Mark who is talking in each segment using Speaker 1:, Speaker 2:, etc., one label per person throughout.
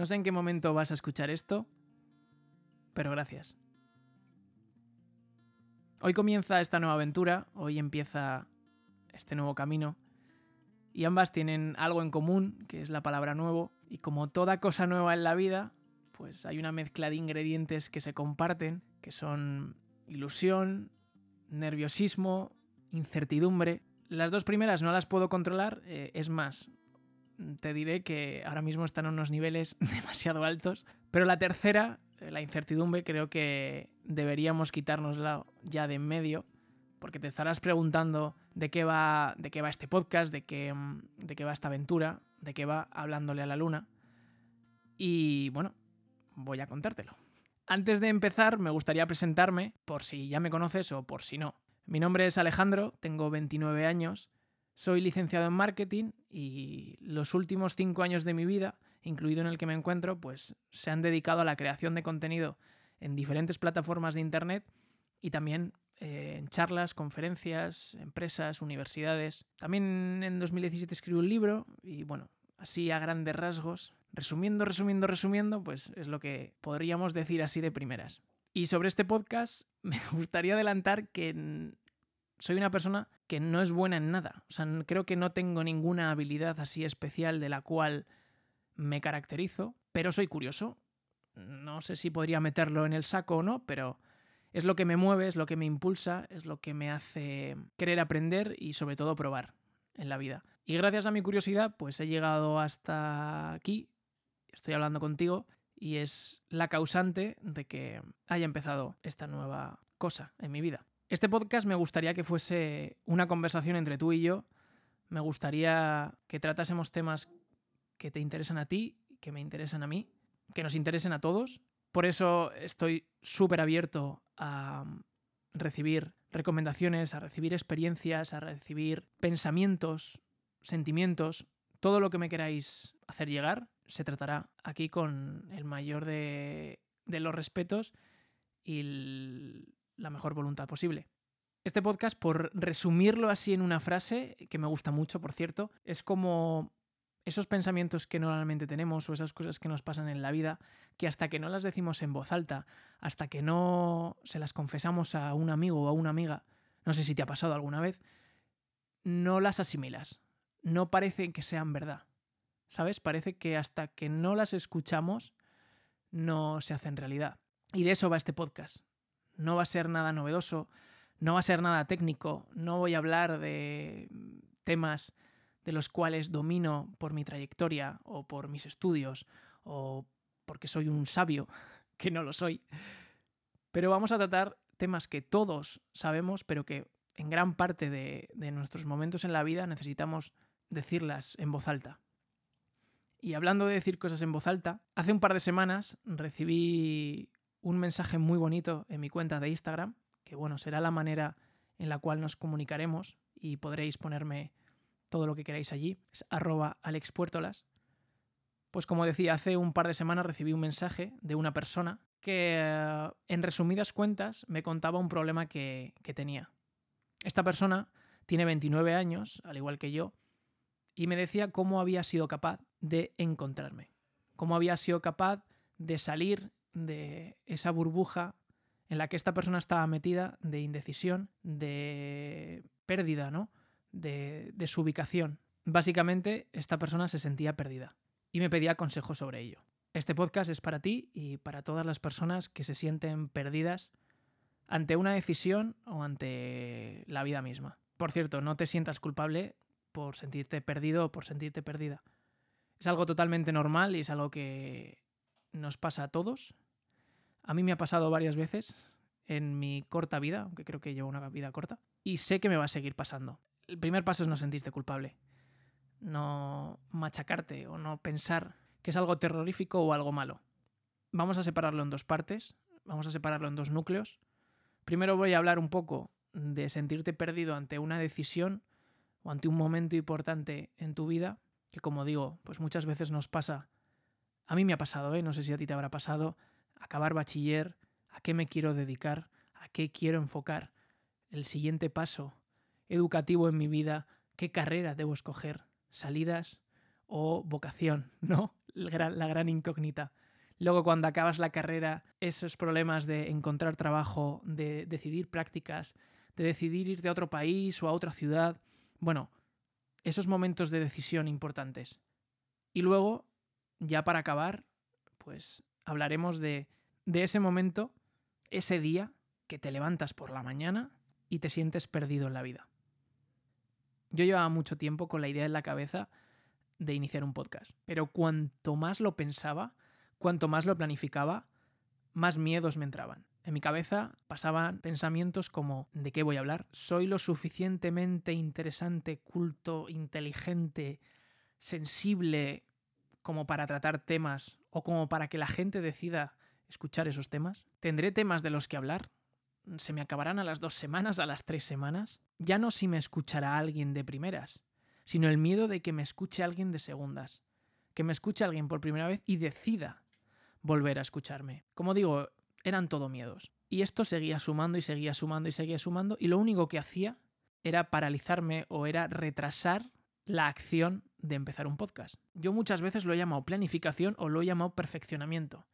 Speaker 1: No sé en qué momento vas a escuchar esto, pero gracias. Hoy comienza esta nueva aventura, hoy empieza este nuevo camino, y ambas tienen algo en común, que es la palabra nuevo, y como toda cosa nueva en la vida, pues hay una mezcla de ingredientes que se comparten, que son ilusión, nerviosismo, incertidumbre. Las dos primeras no las puedo controlar, eh, es más, te diré que ahora mismo están en unos niveles demasiado altos, pero la tercera, eh, la incertidumbre, creo que deberíamos quitárnosla ya de en medio, porque te estarás preguntando de qué va, de qué va este podcast, de qué, mm, de qué va esta aventura, de qué va hablándole a la luna. Y bueno, voy a contártelo. Antes de empezar, me gustaría presentarme, por si ya me conoces o por si no. Mi nombre es Alejandro, tengo 29 años, soy licenciado en marketing y los últimos cinco años de mi vida, incluido en el que me encuentro, pues se han dedicado a la creación de contenido en diferentes plataformas de Internet y también eh, en charlas, conferencias, empresas, universidades. También en 2017 escribí un libro y bueno, así a grandes rasgos, resumiendo, resumiendo, resumiendo, pues es lo que podríamos decir así de primeras. Y sobre este podcast me gustaría adelantar que soy una persona que no es buena en nada. O sea, creo que no tengo ninguna habilidad así especial de la cual me caracterizo, pero soy curioso. No sé si podría meterlo en el saco o no, pero es lo que me mueve, es lo que me impulsa, es lo que me hace querer aprender y sobre todo probar en la vida. Y gracias a mi curiosidad, pues he llegado hasta aquí, estoy hablando contigo y es la causante de que haya empezado esta nueva cosa en mi vida. Este podcast me gustaría que fuese una conversación entre tú y yo. Me gustaría que tratásemos temas que te interesan a ti, que me interesan a mí, que nos interesen a todos. Por eso estoy súper abierto a recibir recomendaciones, a recibir experiencias, a recibir pensamientos, sentimientos. Todo lo que me queráis hacer llegar se tratará aquí con el mayor de, los respetos y la mejor voluntad posible. Este podcast, por resumirlo así en una frase, que me gusta mucho, por cierto, es como esos pensamientos que normalmente tenemos o esas cosas que nos pasan en la vida, que hasta que no las decimos en voz alta, hasta que no se las confesamos a un amigo o a una amiga, no sé si te ha pasado alguna vez, no las asimilas. No parecen que sean verdad. ¿Sabes? Parece que hasta que no las escuchamos, no se hacen realidad. Y de eso va este podcast no va a ser nada novedoso, no va a ser nada técnico, no voy a hablar de temas de los cuales domino por mi trayectoria o por mis estudios o porque soy un sabio, que no lo soy. Pero vamos a tratar temas que todos sabemos, pero que en gran parte de, de nuestros momentos en la vida necesitamos decirlas en voz alta. Y hablando de decir cosas en voz alta, hace un par de semanas recibí un mensaje muy bonito en mi cuenta de Instagram, que bueno, será la manera en la cual nos comunicaremos y podréis ponerme todo lo que queráis allí, es arroba alexpuertolas. Pues como decía, hace un par de semanas recibí un mensaje de una persona que eh, en resumidas cuentas me contaba un problema que, que tenía. Esta persona tiene 29 años, al igual que yo, y me decía cómo había sido capaz de encontrarme, cómo había sido capaz de salir de esa burbuja en la que esta persona estaba metida de indecisión, de pérdida, ¿no? De, de su ubicación. Básicamente, esta persona se sentía perdida y me pedía consejos sobre ello. Este podcast es para ti y para todas las personas que se sienten perdidas ante una decisión o ante la vida misma. Por cierto, no te sientas culpable por sentirte perdido o por sentirte perdida. Es algo totalmente normal y es algo que nos pasa a todos. A mí me ha pasado varias veces en mi corta vida, aunque creo que llevo una vida corta, y sé que me va a seguir pasando. El primer paso es no sentirte culpable, no machacarte o no pensar que es algo terrorífico o algo malo. Vamos a separarlo en dos partes, vamos a separarlo en dos núcleos. Primero voy a hablar un poco de sentirte perdido ante una decisión o ante un momento importante en tu vida, que como digo, pues muchas veces nos pasa a mí me ha pasado, ¿eh? no sé si a ti te habrá pasado, acabar bachiller, a qué me quiero dedicar, a qué quiero enfocar, el siguiente paso educativo en mi vida, qué carrera debo escoger, salidas o vocación, ¿no? la gran incógnita. Luego cuando acabas la carrera, esos problemas de encontrar trabajo, de decidir prácticas, de decidir irte a otro país o a otra ciudad. Bueno, esos momentos de decisión importantes. Y luego, ya para acabar, pues hablaremos de, de ese momento, ese día que te levantas por la mañana y te sientes perdido en la vida. Yo llevaba mucho tiempo con la idea en la cabeza de iniciar un podcast, pero cuanto más lo pensaba, cuanto más lo planificaba, más miedos me entraban. En mi cabeza pasaban pensamientos como ¿de qué voy a hablar? ¿Soy lo suficientemente interesante, culto, inteligente, sensible como para tratar temas o como para que la gente decida escuchar esos temas? ¿Tendré temas de los que hablar? ¿Se me acabarán a las dos semanas, a las tres semanas? Ya no si me escuchará alguien de primeras, sino el miedo de que me escuche alguien de segundas, que me escuche alguien por primera vez y decida volver a escucharme. Como digo, eran todo miedos. Y esto seguía sumando y seguía sumando y seguía sumando y lo único que hacía era paralizarme o era retrasar la acción de empezar un podcast. Yo muchas veces lo he llamado planificación o lo he llamado perfeccionamiento.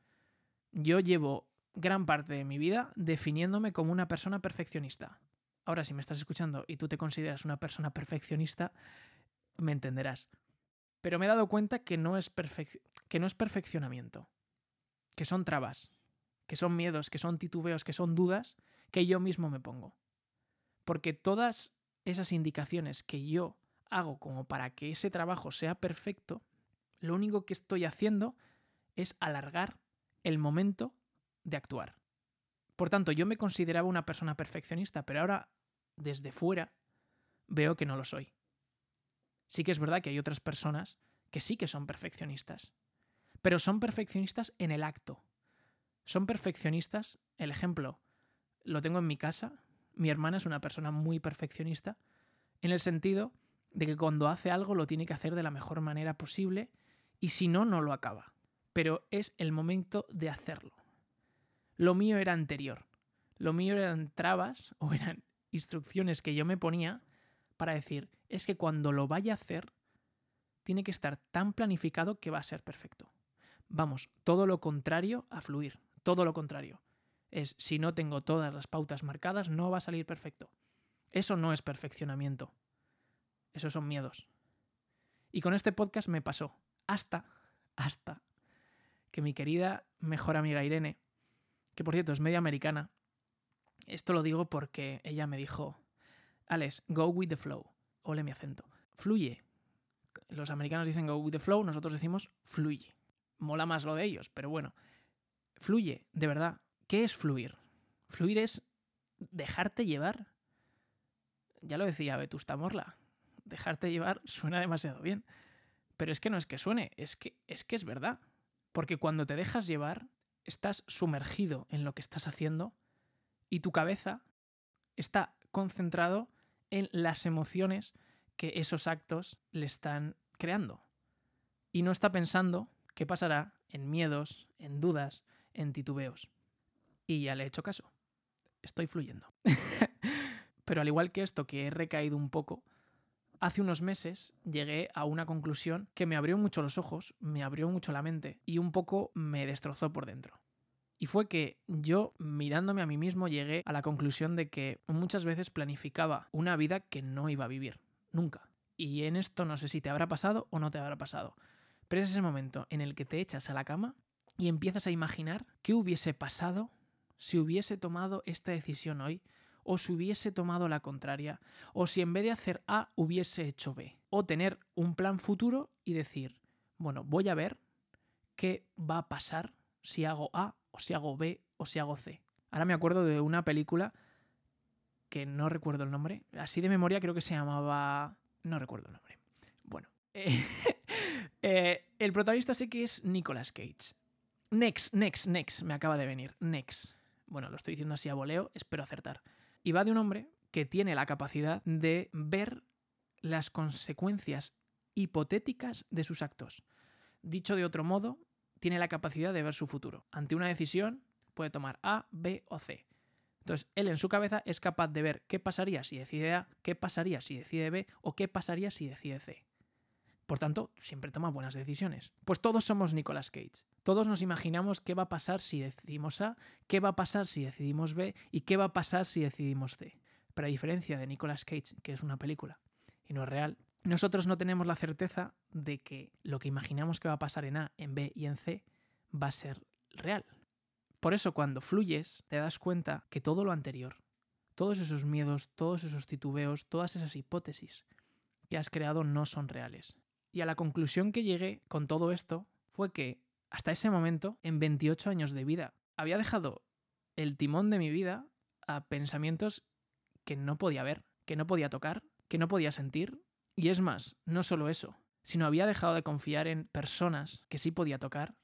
Speaker 1: Yo llevo gran parte de mi vida definiéndome como una persona perfeccionista. Ahora, si me estás escuchando y tú te consideras una persona perfeccionista, me entenderás. Pero me he dado cuenta que no es, que no es perfeccionamiento que son trabas, que son miedos, que son titubeos, que son dudas que yo mismo me pongo. Porque todas esas indicaciones que yo hago como para que ese trabajo sea perfecto, lo único que estoy haciendo es alargar el momento de actuar. Por tanto, yo me consideraba una persona perfeccionista, pero ahora, desde fuera, veo que no lo soy. Sí que es verdad que hay otras personas que sí que son perfeccionistas, pero son perfeccionistas en el acto. Son perfeccionistas, el ejemplo, lo tengo en mi casa, mi hermana es una persona muy perfeccionista, en el sentido de que cuando hace algo lo tiene que hacer de la mejor manera posible y si no, no lo acaba. Pero es el momento de hacerlo. Lo mío era anterior. Lo mío eran trabas o eran instrucciones que yo me ponía para decir, es que cuando lo vaya a hacer, tiene que estar tan planificado que va a ser perfecto. Vamos, todo lo contrario a fluir, todo lo contrario. Es si no tengo todas las pautas marcadas, no va a salir perfecto. Eso no es perfeccionamiento. Esos son miedos. Y con este podcast me pasó hasta, hasta que mi querida mejor amiga Irene, que por cierto es media americana, esto lo digo porque ella me dijo, Alex, go with the flow. Ole mi acento. Fluye. Los americanos dicen go with the flow, nosotros decimos fluye mola más lo de ellos, pero bueno, fluye, de verdad. ¿Qué es fluir? Fluir es dejarte llevar. Ya lo decía Vetusta Morla, dejarte llevar suena demasiado bien, pero es que no es que suene, es que es que es verdad, porque cuando te dejas llevar estás sumergido en lo que estás haciendo y tu cabeza está concentrado en las emociones que esos actos le están creando y no está pensando ¿Qué pasará en miedos, en dudas, en titubeos? Y ya le he hecho caso. Estoy fluyendo. Pero al igual que esto, que he recaído un poco, hace unos meses llegué a una conclusión que me abrió mucho los ojos, me abrió mucho la mente y un poco me destrozó por dentro. Y fue que yo, mirándome a mí mismo, llegué a la conclusión de que muchas veces planificaba una vida que no iba a vivir, nunca. Y en esto no sé si te habrá pasado o no te habrá pasado. Pero es ese momento en el que te echas a la cama y empiezas a imaginar qué hubiese pasado si hubiese tomado esta decisión hoy, o si hubiese tomado la contraria, o si en vez de hacer A hubiese hecho B, o tener un plan futuro y decir, bueno, voy a ver qué va a pasar si hago A, o si hago B, o si hago C. Ahora me acuerdo de una película que no recuerdo el nombre, así de memoria creo que se llamaba... no recuerdo el nombre. Bueno, eh, el protagonista sé que es Nicolas Cage. Next, next, next, me acaba de venir. Next. Bueno, lo estoy diciendo así a voleo, espero acertar. Y va de un hombre que tiene la capacidad de ver las consecuencias hipotéticas de sus actos. Dicho de otro modo, tiene la capacidad de ver su futuro. Ante una decisión, puede tomar A, B o C. Entonces, él en su cabeza es capaz de ver qué pasaría si decide A, qué pasaría si decide B o qué pasaría si decide C Por tanto, siempre toma buenas decisiones. Pues todos somos Nicolas Cage. Todos nos imaginamos qué va a pasar si decidimos A, qué va a pasar si decidimos B y qué va a pasar si decidimos C. Pero a diferencia de Nicolas Cage, que es una película y no es real, nosotros no tenemos la certeza de que lo que imaginamos que va a pasar en A, en B y en C va a ser real. Por eso cuando fluyes te das cuenta que todo lo anterior, todos esos miedos, todos esos titubeos, todas esas hipótesis que has creado no son reales. Y a la conclusión que llegué con todo esto fue que hasta ese momento, en 28 años de vida, había dejado el timón de mi vida a pensamientos que no podía ver, que no podía tocar, que no podía sentir. Y es más, no solo eso, sino había dejado de confiar en personas que sí podía tocar,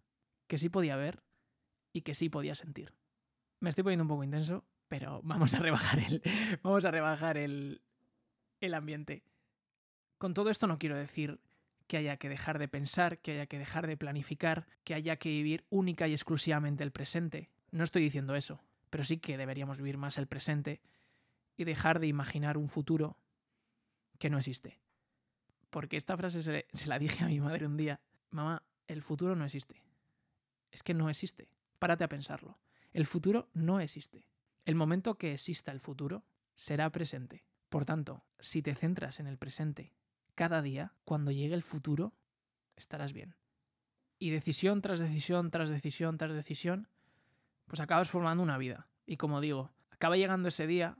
Speaker 1: que sí podía ver y que sí podía sentir. Me estoy poniendo un poco intenso, pero vamos a rebajar el, vamos a rebajar el, el ambiente. Con todo esto no quiero decir que haya que dejar de pensar, que haya que dejar de planificar, que haya que vivir única y exclusivamente el presente. No estoy diciendo eso, pero sí que deberíamos vivir más el presente y dejar de imaginar un futuro que no existe. Porque esta frase se, la dije a mi madre un día. Mamá, el futuro no existe. Es que no existe. Párate a pensarlo. El futuro no existe. El momento que exista el futuro será presente. Por tanto, si te centras en el presente cada día, cuando llegue el futuro, estarás bien. Y decisión tras decisión, tras decisión, tras decisión, pues acabas formando una vida. Y como digo, acaba llegando ese día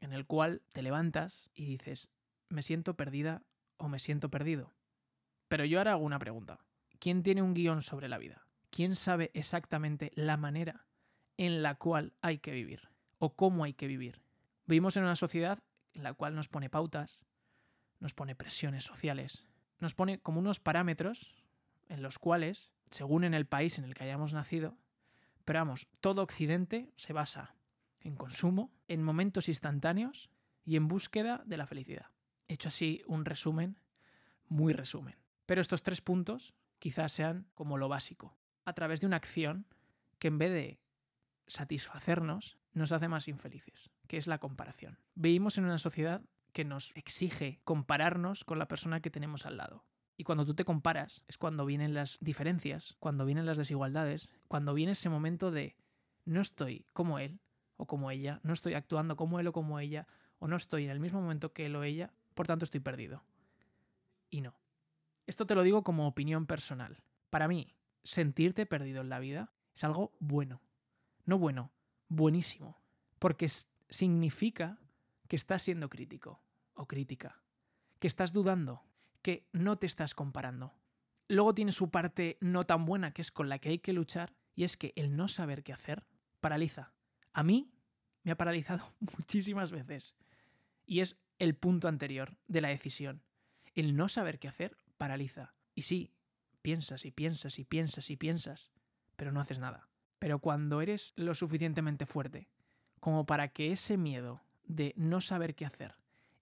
Speaker 1: en el cual te levantas y dices, me siento perdida o me siento perdido. Pero yo ahora hago una pregunta. ¿Quién tiene un guion sobre la vida? ¿Quién sabe exactamente la manera en la cual hay que vivir o cómo hay que vivir? Vivimos en una sociedad en la cual nos pone pautas, nos pone presiones sociales, nos pone como unos parámetros en los cuales, según en el país en el que hayamos nacido, pero vamos, todo Occidente se basa en consumo, en momentos instantáneos y en búsqueda de la felicidad. He hecho así un resumen, muy resumen. Pero estos tres puntos quizás sean como lo básico a través de una acción que en vez de satisfacernos, nos hace más infelices, que es la comparación. Vivimos en una sociedad que nos exige compararnos con la persona que tenemos al lado. Y cuando tú te comparas es cuando vienen las diferencias, cuando vienen las desigualdades, cuando viene ese momento de no estoy como él o como ella, no estoy actuando como él o como ella, o no estoy en el mismo momento que él o ella, por tanto estoy perdido. Y no. Esto te lo digo como opinión personal. Para mí, sentirte perdido en la vida es algo bueno. No bueno, buenísimo. Porque significa que estás siendo crítico o crítica, que estás dudando, que no te estás comparando. Luego tiene su parte no tan buena, que es con la que hay que luchar, y es que el no saber qué hacer paraliza. A mí me ha paralizado muchísimas veces. Y es el punto anterior de la decisión. El no saber qué hacer paraliza. Y sí, piensas y piensas y piensas y piensas, pero no haces nada. Pero cuando eres lo suficientemente fuerte como para que ese miedo de no saber qué hacer,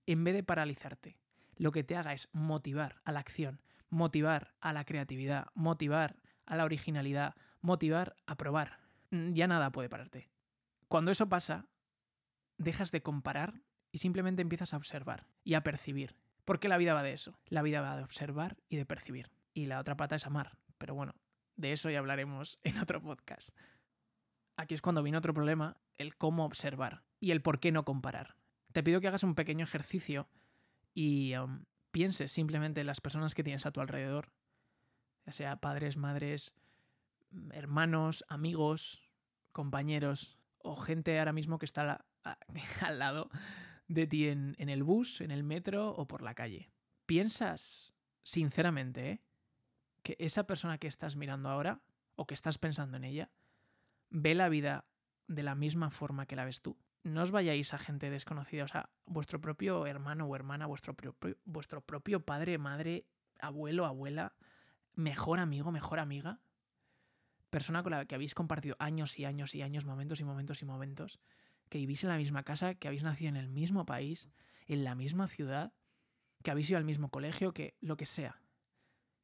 Speaker 1: en vez de paralizarte, lo que te haga es motivar a la acción, motivar a la creatividad, motivar a la originalidad, motivar a probar, mm, ya nada puede pararte. Cuando eso pasa, dejas de comparar y simplemente empiezas a observar y a percibir. Porque la vida va de eso. La vida va de observar y de percibir y la otra pata es amar. Pero bueno, de eso ya hablaremos en otro podcast. Aquí es cuando viene otro problema, el cómo observar y el por qué no comparar. Te pido que hagas un pequeño ejercicio y um, pienses simplemente en las personas que tienes a tu alrededor, ya sea padres, madres, hermanos, amigos, compañeros o gente ahora mismo que está al lado de ti en, el bus, en el metro o por la calle. Piensas sinceramente, ¿eh? que esa persona que estás mirando ahora o que estás pensando en ella ve la vida de la misma forma que la ves tú. No os vayáis a gente desconocida, o sea, vuestro propio hermano o hermana, vuestro propio, vuestro propio padre, madre, abuelo, abuela, mejor amigo, mejor amiga, persona con la que habéis compartido años y años y años, momentos y momentos y momentos, que vivís en la misma casa, que habéis nacido en el mismo país, en la misma ciudad, que habéis ido al mismo colegio, que lo que sea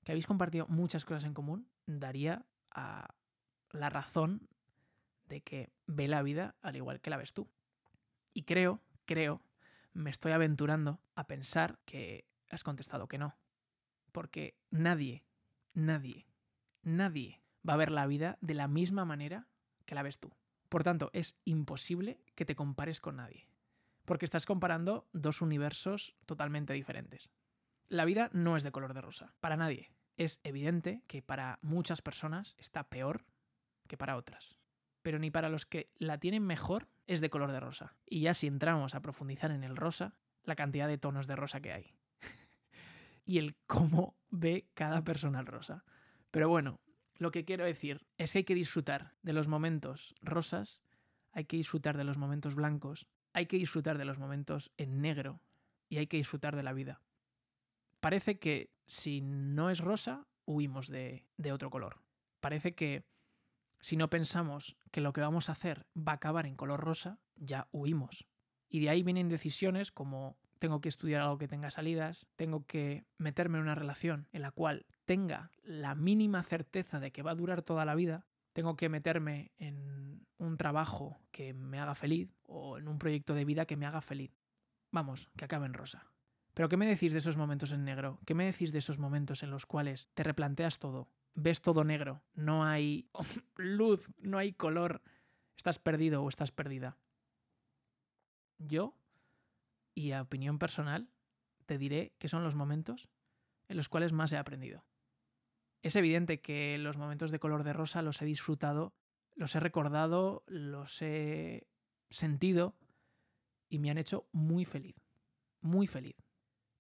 Speaker 1: que habéis compartido muchas cosas en común, daría a la razón de que ve la vida al igual que la ves tú. Y creo, creo, me estoy aventurando a pensar que has contestado que no. porque nadie, nadie, nadie va a ver la vida de la misma manera que la ves tú. Por tanto, es imposible que te compares con nadie, porque estás comparando dos universos totalmente diferentes. La vida no es de color de rosa, para nadie. Es evidente que para muchas personas está peor que para otras. Pero ni para los que la tienen mejor es de color de rosa. Y ya si entramos a profundizar en el rosa, la cantidad de tonos de rosa que hay. y el cómo ve cada persona el rosa. Pero bueno, lo que quiero decir es que hay que disfrutar de los momentos rosas, hay que disfrutar de los momentos blancos, hay que disfrutar de los momentos en negro y hay que disfrutar de la vida. Parece que si no es rosa, huimos de, de otro color. Parece que si no pensamos que lo que vamos a hacer va a acabar en color rosa, ya huimos. Y de ahí vienen decisiones como tengo que estudiar algo que tenga salidas, tengo que meterme en una relación en la cual tenga la mínima certeza de que va a durar toda la vida, tengo que meterme en un trabajo que me haga feliz o en un proyecto de vida que me haga feliz. Vamos, que acabe en rosa. Pero ¿qué me decís de esos momentos en negro? ¿Qué me decís de esos momentos en los cuales te replanteas todo? Ves todo negro, no hay luz, no hay color, estás perdido o estás perdida. Yo y a opinión personal, te diré que son los momentos en los cuales más he aprendido. Es evidente que los momentos de color de rosa los he disfrutado, los he recordado, los he sentido y me han hecho muy feliz, muy feliz.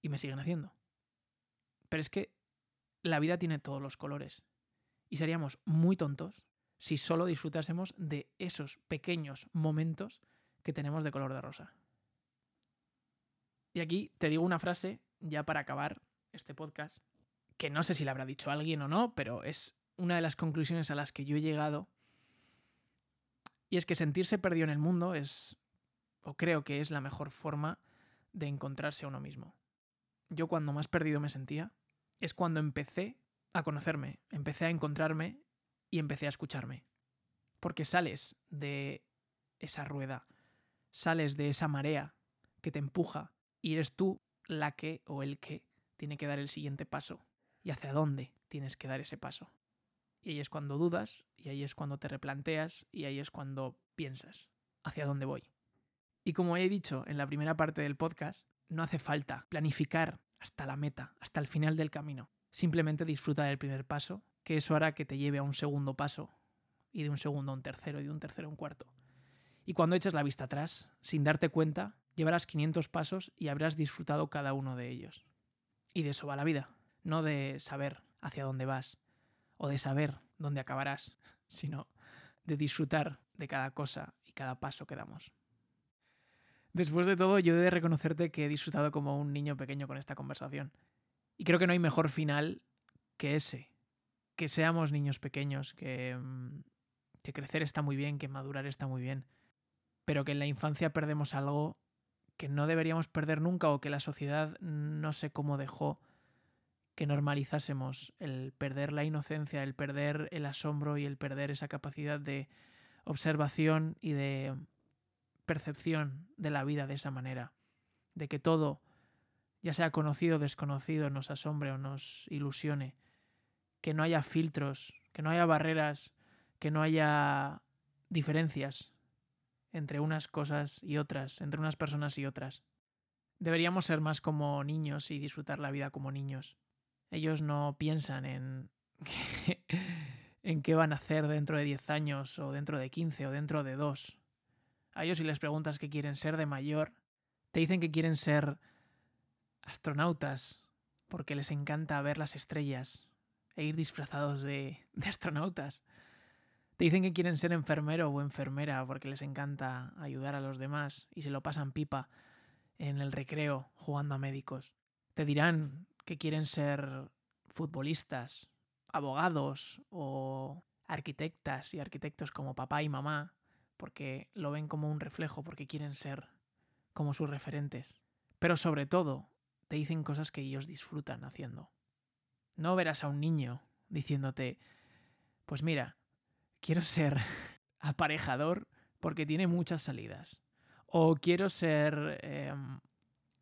Speaker 1: Y me siguen haciendo. Pero es que la vida tiene todos los colores y seríamos muy tontos si solo disfrutásemos de esos pequeños momentos que tenemos de color de rosa. Y aquí te digo una frase, ya para acabar este podcast, que no sé si la habrá dicho alguien o no, pero es una de las conclusiones a las que yo he llegado. Y es que sentirse perdido en el mundo es, o creo que es la mejor forma de encontrarse a uno mismo. Yo cuando más perdido me sentía es cuando empecé a conocerme, empecé a encontrarme y empecé a escucharme. Porque sales de esa rueda, sales de esa marea que te empuja y eres tú la que o el que tiene que dar el siguiente paso y hacia dónde tienes que dar ese paso. Y ahí es cuando dudas, y ahí es cuando te replanteas, y ahí es cuando piensas, ¿hacia dónde voy? Y como he dicho en la primera parte del podcast, no hace falta planificar hasta la meta, hasta el final del camino. Simplemente disfruta del primer paso, que eso hará que te lleve a un segundo paso, y de un segundo a un tercero, y de un tercero a un cuarto. Y cuando eches la vista atrás, sin darte cuenta, llevarás 500 pasos y habrás disfrutado cada uno de ellos. Y de eso va la vida, no de saber hacia dónde vas o de saber dónde acabarás, sino de disfrutar de cada cosa y cada paso que damos. Después de todo, yo he de reconocerte que he disfrutado como un niño pequeño con esta conversación. Y creo que no hay mejor final que ese. Que seamos niños pequeños, que, mm, que crecer está muy bien, que madurar está muy bien, pero que en la infancia perdemos algo que no deberíamos perder nunca o que la sociedad no sé cómo dejó que normalizásemos el perder la inocencia, el perder el asombro y el perder esa capacidad de observación y de percepción de la vida de esa manera, de que todo, ya sea conocido o desconocido, nos asombre o nos ilusione, que no haya filtros, que no haya barreras, que no haya diferencias, entre unas cosas y otras, entre unas personas y otras. Deberíamos ser más como niños y disfrutar la vida como niños. Ellos no piensan en, en qué van a hacer dentro de 10 años o dentro de 15 o dentro de 2. A ellos si les preguntas qué quieren ser de mayor, te dicen que quieren ser astronautas porque les encanta ver las estrellas e ir disfrazados de, de astronautas. Te dicen que quieren ser enfermero o enfermera porque les encanta ayudar a los demás y se lo pasan pipa en el recreo jugando a médicos. Te dirán que quieren ser futbolistas, abogados o arquitectas y arquitectos como papá y mamá porque lo ven como un reflejo, porque quieren ser como sus referentes. Pero sobre todo, te dicen cosas que ellos disfrutan haciendo. No verás a un niño diciéndote, pues mira, quiero ser aparejador porque tiene muchas salidas. O quiero ser em,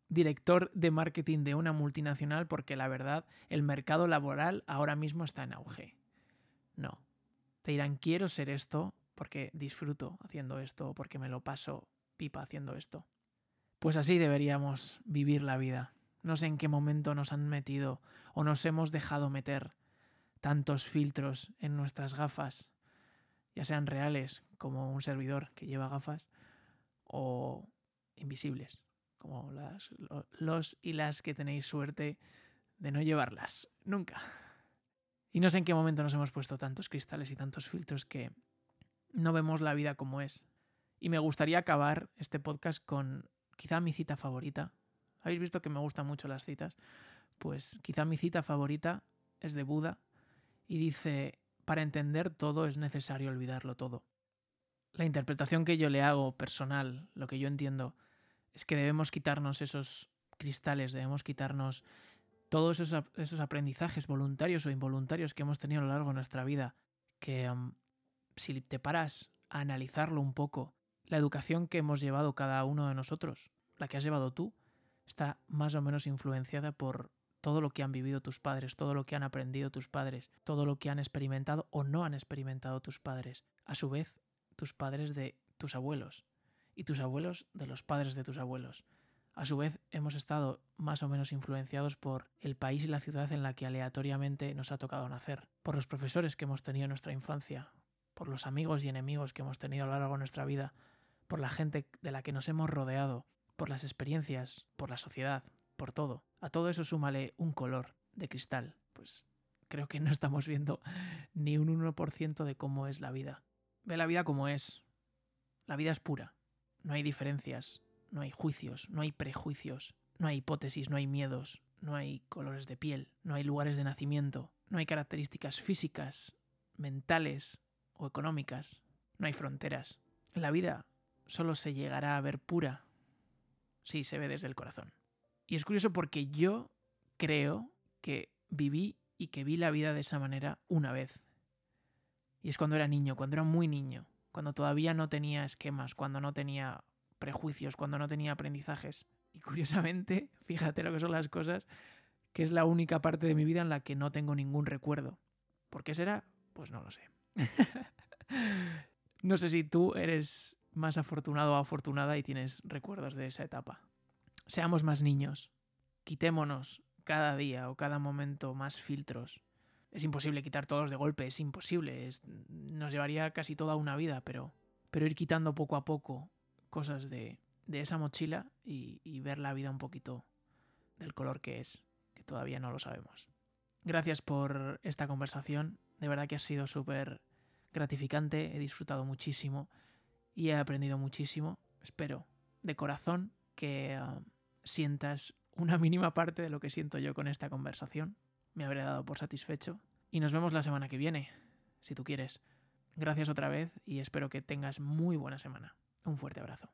Speaker 1: director de marketing de una multinacional porque la verdad el mercado laboral ahora mismo está en auge. No. Te dirán, quiero ser esto porque disfruto haciendo esto, porque me lo paso pipa haciendo esto. Pues así deberíamos vivir la vida. No sé en qué momento nos han metido o nos hemos dejado meter tantos filtros en nuestras gafas, ya sean reales, como un servidor que lleva gafas, o invisibles, como las, los y las que tenéis suerte de no llevarlas, nunca. Y no sé en qué momento nos hemos puesto tantos cristales y tantos filtros que no vemos la vida como es. Y me gustaría acabar este podcast con quizá mi cita favorita. ¿Habéis visto que me gustan mucho las citas? Pues quizá mi cita favorita es de Buda y dice, para entender todo es necesario olvidarlo todo. La interpretación que yo le hago personal, lo que yo entiendo, es que debemos quitarnos esos cristales, debemos quitarnos todos esos, aprendizajes voluntarios o involuntarios que hemos tenido a lo largo de nuestra vida, que si te paras a analizarlo un poco, la educación que hemos llevado cada uno de nosotros, la que has llevado tú, está más o menos influenciada por todo lo que han vivido tus padres, todo lo que han aprendido tus padres, todo lo que han experimentado o no han experimentado tus padres. A su vez, tus padres de tus abuelos y tus abuelos de los padres de tus abuelos. A su vez, hemos estado más o menos influenciados por el país y la ciudad en la que aleatoriamente nos ha tocado nacer, por los profesores que hemos tenido en nuestra infancia, por los amigos y enemigos que hemos tenido a lo largo de nuestra vida, por la gente de la que nos hemos rodeado, por las experiencias, por la sociedad, por todo. A todo eso súmale un color de cristal. Pues creo que no estamos viendo ni un 1% de cómo es la vida. Ve la vida como es. La vida es pura. No hay diferencias, no hay juicios, no hay prejuicios, no hay hipótesis, no hay miedos, no hay colores de piel, no hay lugares de nacimiento, no hay características físicas, mentales económicas, no hay fronteras. La vida solo se llegará a ver pura si se ve desde el corazón. Y es curioso porque yo creo que viví y que vi la vida de esa manera una vez. Y es cuando era niño, cuando era muy niño, cuando todavía no tenía esquemas, cuando no tenía prejuicios, cuando no tenía aprendizajes. Y curiosamente, fíjate lo que son las cosas, que es la única parte de mi vida en la que no tengo ningún recuerdo. ¿Por qué será? Pues no lo sé. no sé si tú eres más afortunado o afortunada y tienes recuerdos de esa etapa. Seamos más niños. Quitémonos cada día o cada momento más filtros. Es imposible quitar todos de golpe, es imposible. nos llevaría casi toda una vida, pero, pero ir quitando poco a poco cosas de, de esa mochila y, y ver la vida un poquito del color que es, que todavía no lo sabemos. Gracias por esta conversación. De verdad que ha sido súper gratificante. He disfrutado muchísimo y he aprendido muchísimo. Espero de corazón que ah, sientas una mínima parte de lo que siento yo con esta conversación. Me habré dado por satisfecho. Y nos vemos la semana que viene, si tú quieres. Gracias otra vez y espero que tengas muy buena semana. Un fuerte abrazo.